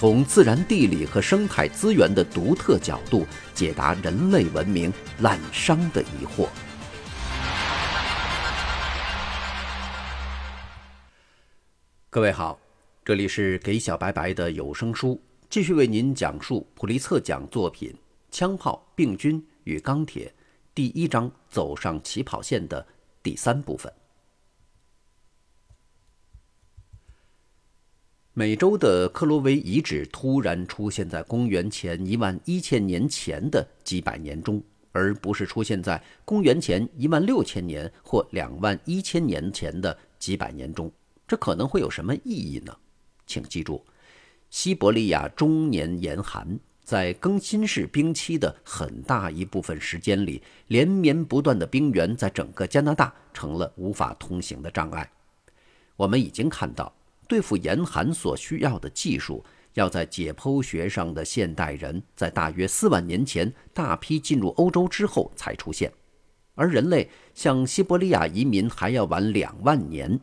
从自然地理和生态资源的独特角度解答人类文明滥觞的疑惑。各位好，这里是给小白白的有声书，继续为您讲述普利策奖作品《枪炮、病菌与钢铁》第一章“走上起跑线”的第三部分。美洲的克罗维遗址突然出现在公元前一万一千年前的几百年中，而不是出现在公元前一万六千年或两万一千年前的几百年中。这可能会有什么意义呢？请记住，西伯利亚终年严寒，在更新式冰期的很大一部分时间里，连绵不断的冰原在整个加拿大成了无法通行的障碍。我们已经看到。对付严寒所需要的技术，要在解剖学上的现代人在大约四万年前大批进入欧洲之后才出现，而人类向西伯利亚移民还要晚两万年。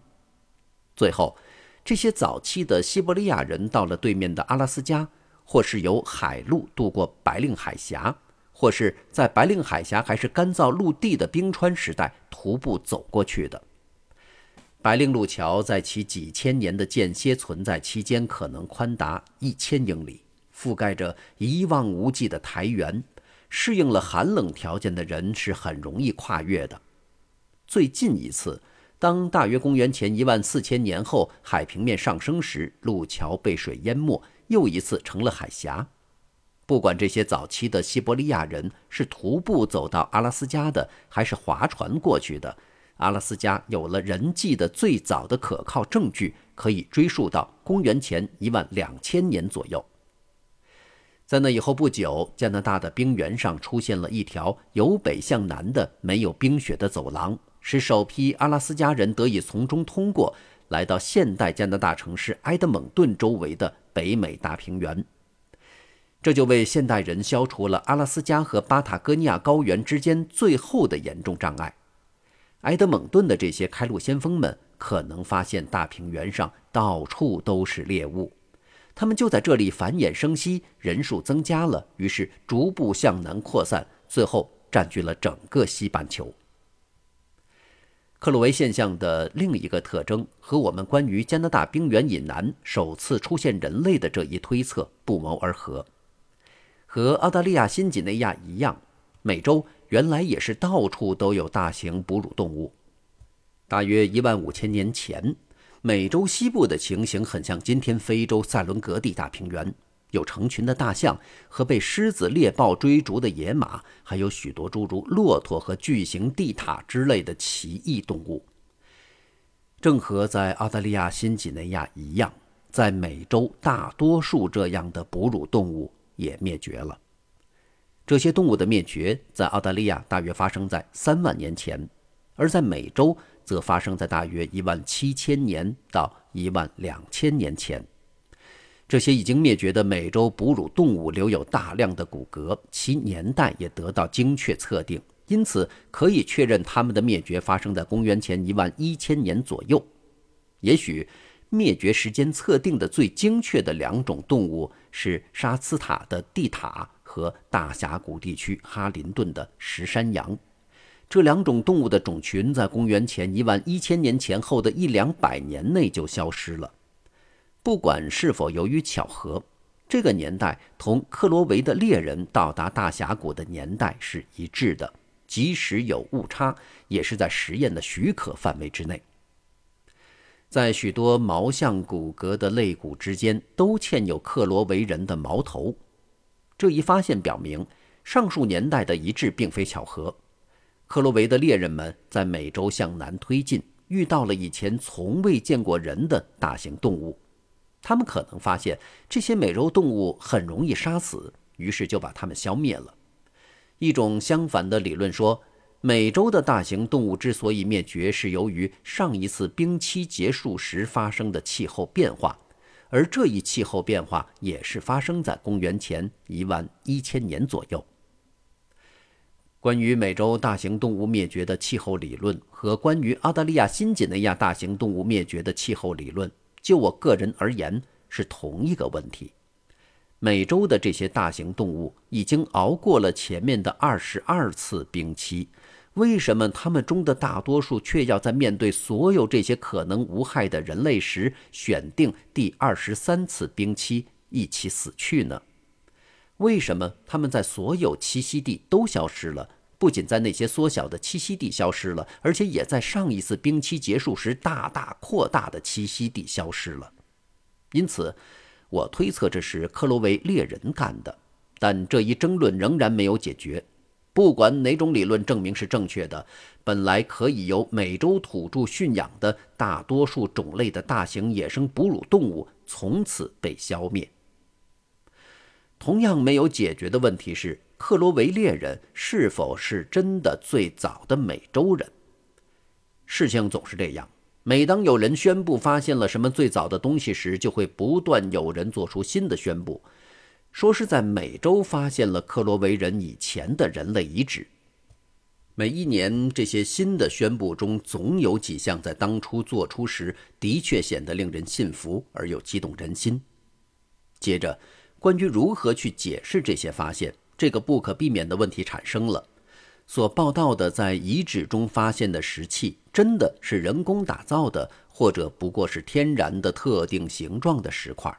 最后，这些早期的西伯利亚人到了对面的阿拉斯加，或是由海路渡过白令海峡，或是在白令海峡还是干燥陆地的冰川时代徒步走过去的。白令路桥在其几千年的间歇存在期间，可能宽达一千英里，覆盖着一望无际的台原。适应了寒冷条件的人是很容易跨越的。最近一次，当大约公元前一万四千年后海平面上升时，路桥被水淹没，又一次成了海峡。不管这些早期的西伯利亚人是徒步走到阿拉斯加的，还是划船过去的。阿拉斯加有了人迹的最早的可靠证据，可以追溯到公元前一万两千年左右。在那以后不久，加拿大的冰原上出现了一条由北向南的没有冰雪的走廊，使首批阿拉斯加人得以从中通过，来到现代加拿大城市埃德蒙顿周围的北美大平原。这就为现代人消除了阿拉斯加和巴塔哥尼亚高原之间最后的严重障碍。埃德蒙顿的这些开路先锋们可能发现大平原上到处都是猎物，他们就在这里繁衍生息，人数增加了，于是逐步向南扩散，最后占据了整个西半球。克鲁维现象的另一个特征和我们关于加拿大冰原以南首次出现人类的这一推测不谋而合，和澳大利亚新几内亚一样，美洲。原来也是到处都有大型哺乳动物。大约一万五千年前，美洲西部的情形很像今天非洲塞伦格地大平原，有成群的大象和被狮子、猎豹追逐的野马，还有许多诸如骆驼和巨型地塔之类的奇异动物。正和在澳大利亚新几内亚一样，在美洲大多数这样的哺乳动物也灭绝了。这些动物的灭绝在澳大利亚大约发生在三万年前，而在美洲则发生在大约一万七千年到一万两千年前。这些已经灭绝的美洲哺乳动物留有大量的骨骼，其年代也得到精确测定，因此可以确认它们的灭绝发生在公元前一万一千年左右。也许灭绝时间测定的最精确的两种动物是沙斯塔的地塔。和大峡谷地区哈林顿的石山羊，这两种动物的种群在公元前一万一千年前后的一两百年内就消失了。不管是否由于巧合，这个年代同克罗维的猎人到达大峡谷的年代是一致的，即使有误差，也是在实验的许可范围之内。在许多毛象骨骼的肋骨之间，都嵌有克罗维人的矛头。这一发现表明，上述年代的一致并非巧合。克洛维的猎人们在美洲向南推进，遇到了以前从未见过人的大型动物。他们可能发现这些美洲动物很容易杀死，于是就把它们消灭了。一种相反的理论说，美洲的大型动物之所以灭绝，是由于上一次冰期结束时发生的气候变化，而这一气候变化也是发生在公元前一万一千年左右。关于美洲大型动物灭绝的气候理论和关于澳大利亚新几内亚大型动物灭绝的气候理论，就我个人而言，是同一个问题。美洲的这些大型动物已经熬过了前面的二十二次冰期，为什么他们中的大多数却要在面对所有这些可能无害的人类时，选定第二十三次冰期一起死去呢？为什么他们在所有栖息地都消失了？不仅在那些缩小的栖息地消失了，而且也在上一次冰期结束时大大扩大的栖息地消失了。因此。我推测这是克罗维猎人干的，但这一争论仍然没有解决。不管哪种理论证明是正确的，本来可以由美洲土著驯养的大多数种类的大型野生哺乳动物从此被消灭。同样没有解决的问题是，克罗维猎人是否是真的最早的美洲人？事情总是这样。每当有人宣布发现了什么最早的东西时，就会不断有人做出新的宣布，说是在美洲发现了克罗维人以前的人类遗址。每一年，这些新的宣布中总有几项在当初做出时的确显得令人信服而又激动人心。接着，关于如何去解释这些发现，这个不可避免的问题产生了。所报道的在遗址中发现的石器，真的是人工打造的，或者不过是天然的特定形状的石块？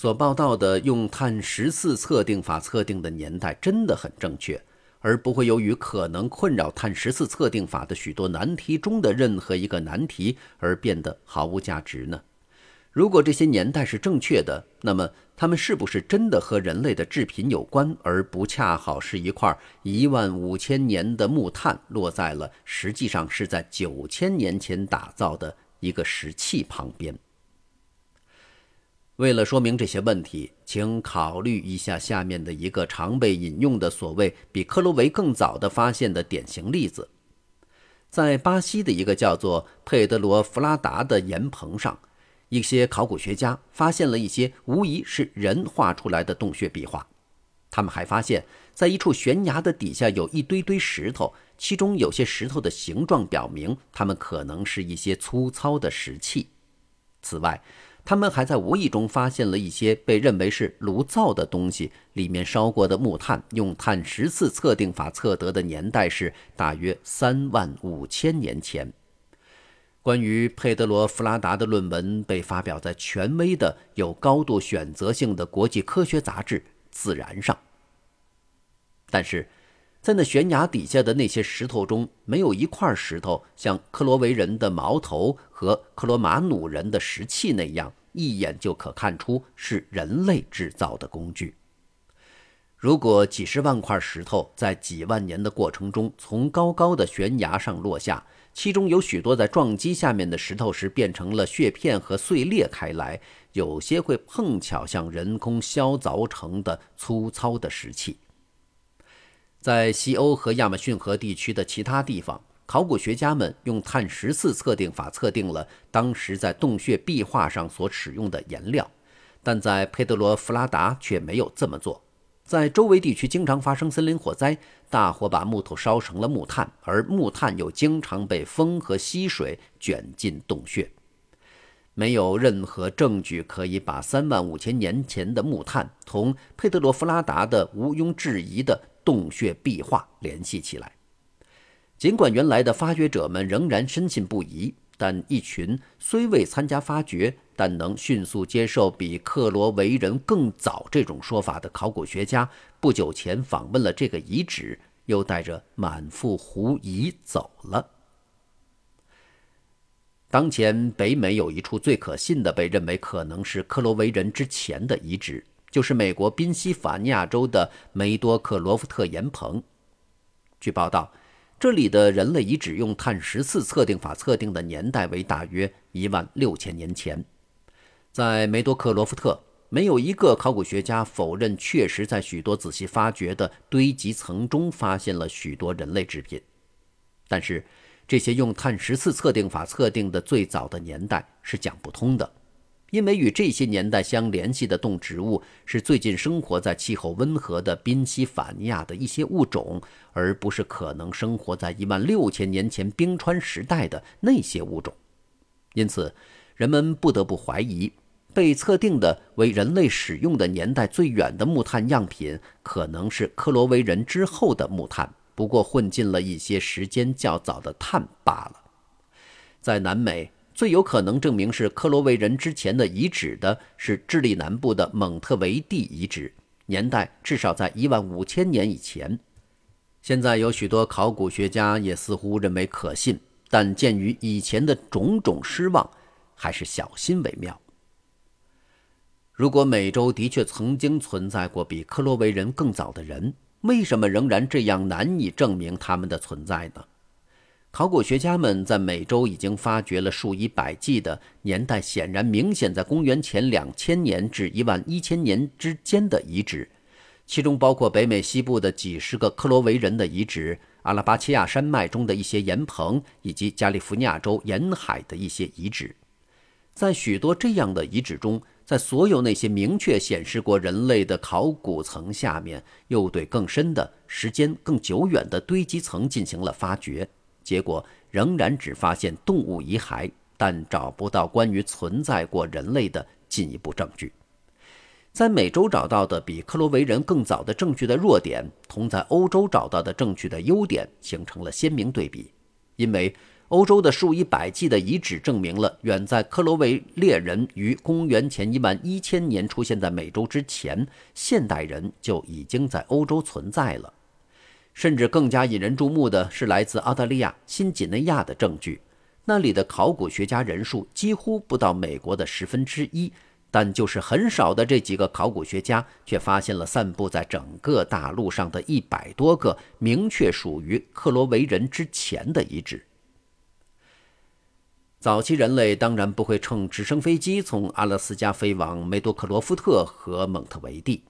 所报道的用碳十四测定法测定的年代真的很正确，而不会由于可能困扰碳十四测定法的许多难题中的任何一个难题而变得毫无价值呢？如果这些年代是正确的，那么它们是不是真的和人类的制品有关，而不恰好是一块一万五千年的木炭落在了实际上是在九千年前打造的一个石器旁边？为了说明这些问题，请考虑一下下面的一个常被引用的所谓比克罗维更早的发现的典型例子：在巴西的一个叫做佩德罗·弗拉达的岩棚上。一些考古学家发现了一些无疑是人画出来的洞穴壁画，他们还发现，在一处悬崖的底下有一堆堆石头，其中有些石头的形状表明它们可能是一些粗糙的石器。此外，他们还在无意中发现了一些被认为是炉灶的东西，里面烧过的木炭用碳十四测定法测得的年代是大约三万五千年前。关于佩德罗·弗拉达的论文被发表在权威的、有高度选择性的国际科学杂志《自然》上。但是，在那悬崖底下的那些石头中，没有一块石头像克罗维人的矛头和克罗马努人的石器那样，一眼就可看出是人类制造的工具。如果几十万块石头在几万年的过程中从高高的悬崖上落下，其中有许多在撞击下面的石头时变成了屑片和碎裂开来，有些会碰巧像人工削凿成的粗糙的石器。在西欧和亚马逊河地区的其他地方，考古学家们用碳十四测定法测定了当时在洞穴壁画上所使用的颜料，但在佩德罗·弗拉达却没有这么做。在周围地区经常发生森林火灾，大火把木头烧成了木炭，而木炭又经常被风和溪水卷进洞穴。没有任何证据可以把三万五千年前的木炭同佩德罗·弗拉达的毋庸置疑的洞穴壁画联系起来。尽管原来的发掘者们仍然深信不疑。但一群虽未参加发掘，但能迅速接受比克罗维人更早这种说法的考古学家，不久前访问了这个遗址，又带着满腹狐疑走了。当前北美有一处最可信的，被认为可能是克罗维人之前的遗址，就是美国宾夕法尼亚州的梅多克罗夫特岩棚。据报道。这里的人类遗址用碳十四测定法测定的年代为大约一万六千年前。在梅多克罗夫特，没有一个考古学家否认确实在许多仔细发掘的堆积层中发现了许多人类制品。但是，这些用碳十四测定法测定的最早的年代是讲不通的，因为与这些年代相联系的动植物是最近生活在气候温和的宾夕法尼亚的一些物种，而不是可能生活在一万六千年前冰川时代的那些物种。因此，人们不得不怀疑，被测定的为人类使用的年代最远的木炭样品，可能是克罗维人之后的木炭。不过混进了一些时间较早的碳罢了。在南美，最有可能证明是克罗维人之前的遗址的是智利南部的蒙特维蒂遗址，年代至少在一万五千年以前。现在有许多考古学家也似乎认为可信，但鉴于以前的种种失望，还是小心为妙。如果美洲的确曾经存在过比克罗维人更早的人，为什么仍然这样难以证明他们的存在呢？考古学家们在美洲已经发掘了数以百计的年代显然明显在公元前两千年至一万一千年之间的遗址，其中包括北美西部的几十个克罗维人的遗址、阿拉巴契亚山脉中的一些岩棚，以及加利福尼亚州沿海的一些遗址。在许多这样的遗址中，在所有那些明确显示过人类的考古层下面，又对更深的时间、更久远的堆积层进行了发掘，结果仍然只发现动物遗骸，但找不到关于存在过人类的进一步证据。在美洲找到的比克罗维人更早的证据的弱点，同在欧洲找到的证据的优点形成了鲜明对比，因为。欧洲的数以百计的遗址证明了，远在克罗维猎人于公元前一万一千年出现在美洲之前，现代人就已经在欧洲存在了。甚至更加引人注目的是来自澳大利亚、新几内亚的证据，那里的考古学家人数几乎不到美国的十分之一，但就是很少的这几个考古学家，却发现了散布在整个大陆上的一百多个明确属于克罗维人之前的遗址。早期人类当然不会乘直升飞机从阿拉斯加飞往梅多克罗夫特和蒙特维蒂。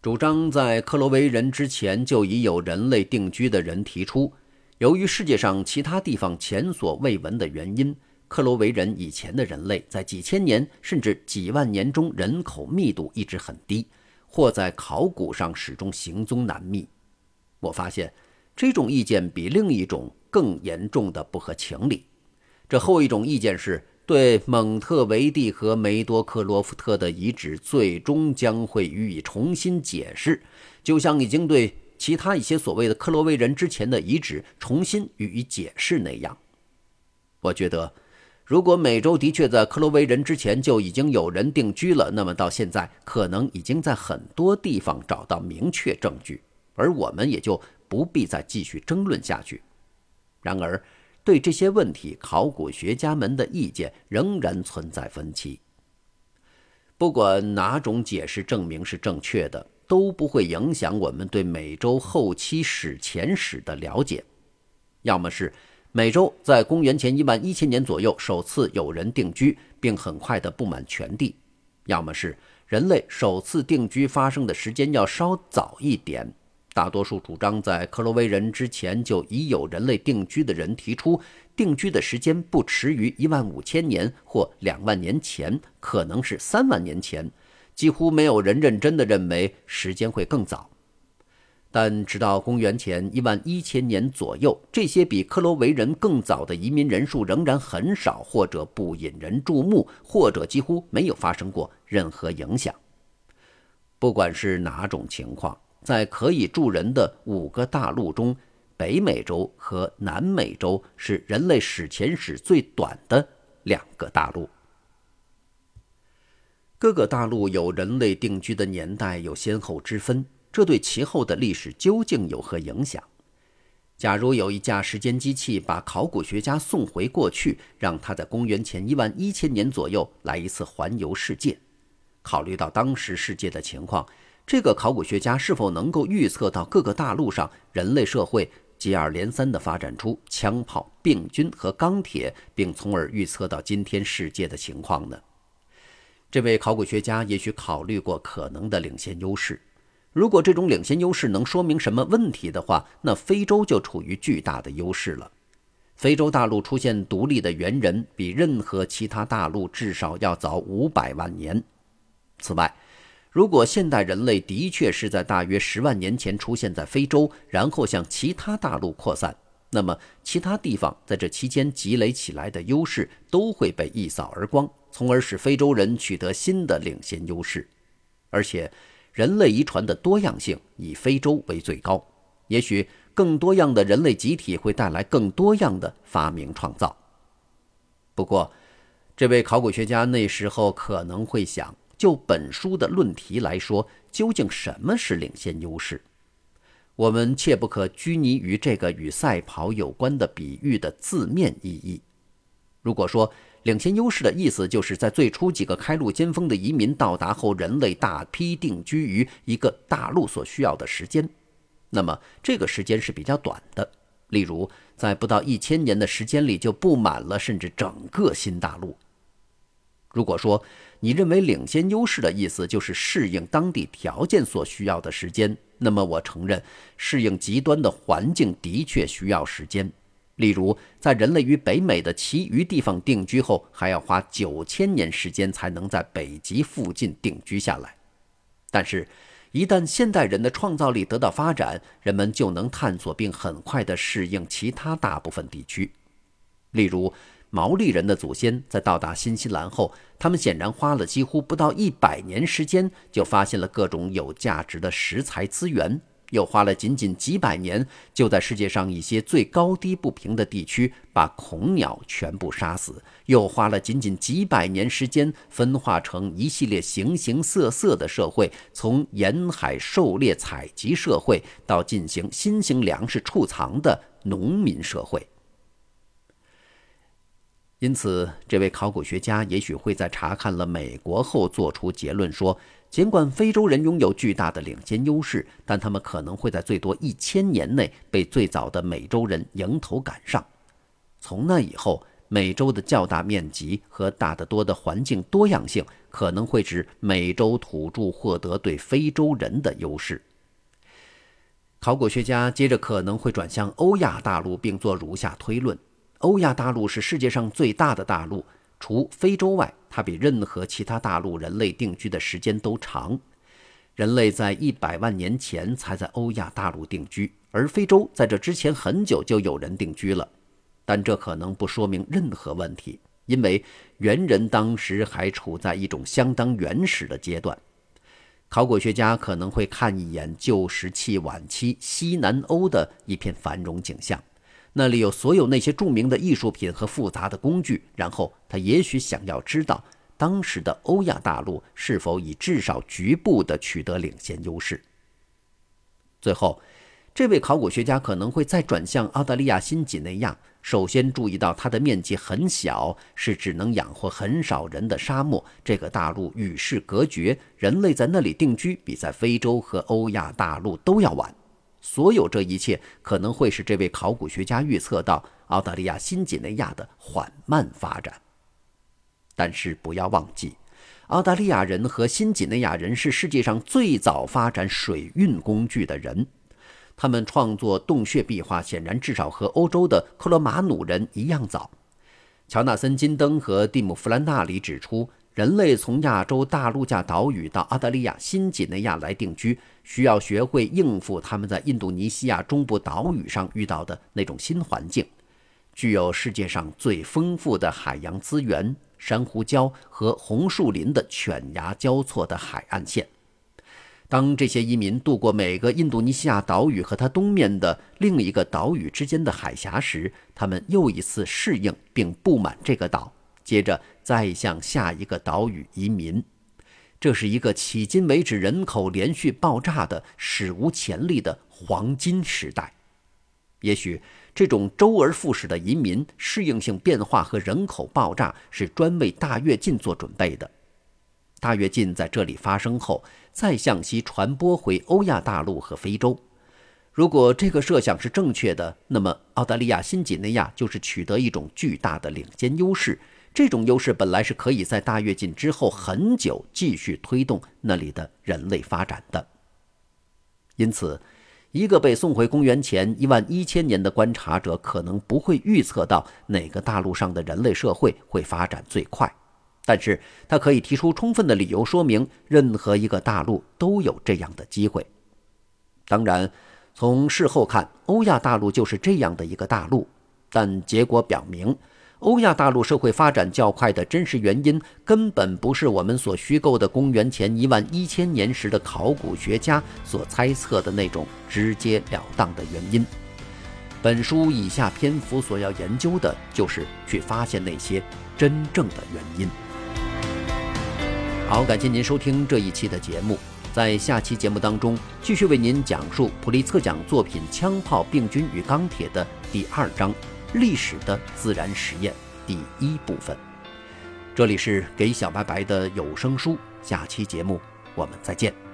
主张在克罗维人之前就已有人类定居的人提出，由于世界上其他地方前所未闻的原因，克罗维人以前的人类在几千年甚至几万年中人口密度一直很低，或在考古上始终行踪难觅。我发现这种意见比另一种更严重的不合情理。这后一种意见是对蒙特维蒂和梅多克罗夫特的遗址最终将会予以重新解释，就像已经对其他一些所谓的克罗维人之前的遗址重新予以解释那样。我觉得，如果美洲的确在克罗维人之前就已经有人定居了，那么到现在可能已经在很多地方找到明确证据，而我们也就不必再继续争论下去。然而，对这些问题，考古学家们的意见仍然存在分歧。不管哪种解释证明是正确的，都不会影响我们对美洲后期史前史的了解。要么是美洲在公元前一万一千年左右首次有人定居，并很快地布满全地；要么是人类首次定居发生的时间要稍早一点。大多数主张在克罗维人之前就已有人类定居的人提出，定居的时间不迟于一万五千年或两万年前，可能是三万年前。几乎没有人认真地认为时间会更早。但直到公元前一万一千年左右，这些比克罗维人更早的移民人数仍然很少，或者不引人注目，或者几乎没有发生过任何影响。不管是哪种情况。在可以住人的五个大陆中，北美洲和南美洲是人类史前史最短的两个大陆。各个大陆有人类定居的年代有先后之分，这对其后的历史究竟有何影响？假如有一架时间机器把考古学家送回过去，让他在公元前一万一千年左右来一次环游世界，考虑到当时世界的情况。这个考古学家是否能够预测到各个大陆上人类社会接二连三地发展出枪炮、病菌和钢铁，并从而预测到今天世界的情况呢？这位考古学家也许考虑过可能的领先优势。如果这种领先优势能说明什么问题的话，那非洲就处于巨大的优势了。非洲大陆出现独立的猿人，比任何其他大陆至少要早五百万年。此外，如果现代人类的确是在大约十万年前出现在非洲，然后向其他大陆扩散，那么其他地方在这期间积累起来的优势都会被一扫而光，从而使非洲人取得新的领先优势。而且，人类遗传的多样性以非洲为最高，也许。更多样的人类集体会带来更多样的发明创造。不过，这位考古学家那时候可能会想，就本书的论题来说，究竟什么是领先优势？我们切不可拘泥于这个与赛跑有关的比喻的字面意义。如果说领先优势的意思就是在最初几个开路尖峰的移民到达后，人类大批定居于一个大陆所需要的时间。那么这个时间是比较短的，例如在不到一千年的时间里就布满了甚至整个新大陆。如果说你认为领先优势的意思就是适应当地条件所需要的时间，那么我承认适应极端的环境的确需要时间。例如，在人类于北美的其余地方定居后，还要花九千年时间才能在北极附近定居下来。但是。一旦现代人的创造力得到发展，人们就能探索并很快地适应其他大部分地区。例如，毛利人的祖先在到达新西兰后，他们显然花了几乎不到一百年时间，就发现了各种有价值的食材资源。又花了仅仅几百年，就在世界上一些最高低不平的地区把恐鸟全部杀死；又花了仅仅几百年时间，分化成一系列形形色色的社会，从沿海狩猎采集社会到进行新型粮食储藏的农民社会。因此，这位考古学家也许会在查看了美国后做出结论说。尽管非洲人拥有巨大的领先优势，但他们可能会在最多一千年内被最早的美洲人迎头赶上。从那以后，美洲的较大面积和大得多的环境多样性可能会使美洲土著获得对非洲人的优势。考古学家接着可能会转向欧亚大陆，并做如下推论：欧亚大陆是世界上最大的大陆。除非洲外，它比任何其他大陆人类定居的时间都长。人类在一百万年前才在欧亚大陆定居，而非洲在这之前很久就有人定居了。但这可能不说明任何问题，因为猿人当时还处在一种相当原始的阶段。考古学家可能会看一眼旧石器晚期西南欧的一片繁荣景象。那里有所有那些著名的艺术品和复杂的工具。然后他也许想要知道，当时的欧亚大陆是否以至少局部的取得领先优势。最后，这位考古学家可能会再转向澳大利亚新几内亚，首先注意到它的面积很小，是只能养活很少人的沙漠。这个大陆与世隔绝，人类在那里定居比在非洲和欧亚大陆都要晚。所有这一切可能会使这位考古学家预测到澳大利亚新几内亚的缓慢发展。但是不要忘记，澳大利亚人和新几内亚人是世界上最早发展水运工具的人。他们创作洞穴壁画，显然至少和欧洲的克罗马努人一样早。乔纳森·金登和蒂姆·弗兰纳里指出。人类从亚洲大陆架岛屿到澳大利亚新几内亚来定居，需要学会应付他们在印度尼西亚中部岛屿上遇到的那种新环境。具有世界上最丰富的海洋资源、珊瑚礁和红树林的犬牙交错的海岸线。当这些移民渡过每个印度尼西亚岛屿和它东面的另一个岛屿之间的海峡时，他们又一次适应并布满这个岛。接着再向下一个岛屿移民，这是一个迄今为止人口连续爆炸的史无前例的黄金时代。也许这种周而复始的移民、适应性变化和人口爆炸是专为大跃进做准备的。大跃进在这里发生后，再向西传播回欧亚大陆和非洲。如果这个设想是正确的，那么澳大利亚新几内亚就是取得一种巨大的领先优势。这种优势本来是可以在大跃进之后很久继续推动那里的人类发展的。因此，一个被送回公元前一万一千年的观察者可能不会预测到哪个大陆上的人类社会会发展最快，但是他可以提出充分的理由说明，任何一个大陆都有这样的机会。当然，从事后看，欧亚大陆就是这样的一个大陆，但结果表明。欧亚大陆社会发展较快的真实原因，根本不是我们所虚构的公元前一万一千年时的考古学家所猜测的那种直截了当的原因。本书以下篇幅所要研究的，就是去发现那些真正的原因。好，感谢您收听这一期的节目，在下期节目当中，继续为您讲述普利策奖作品《枪炮、病菌与钢铁》的第二章。历史的自然实验第一部分，这里是给小白白的有声书，下期节目我们再见。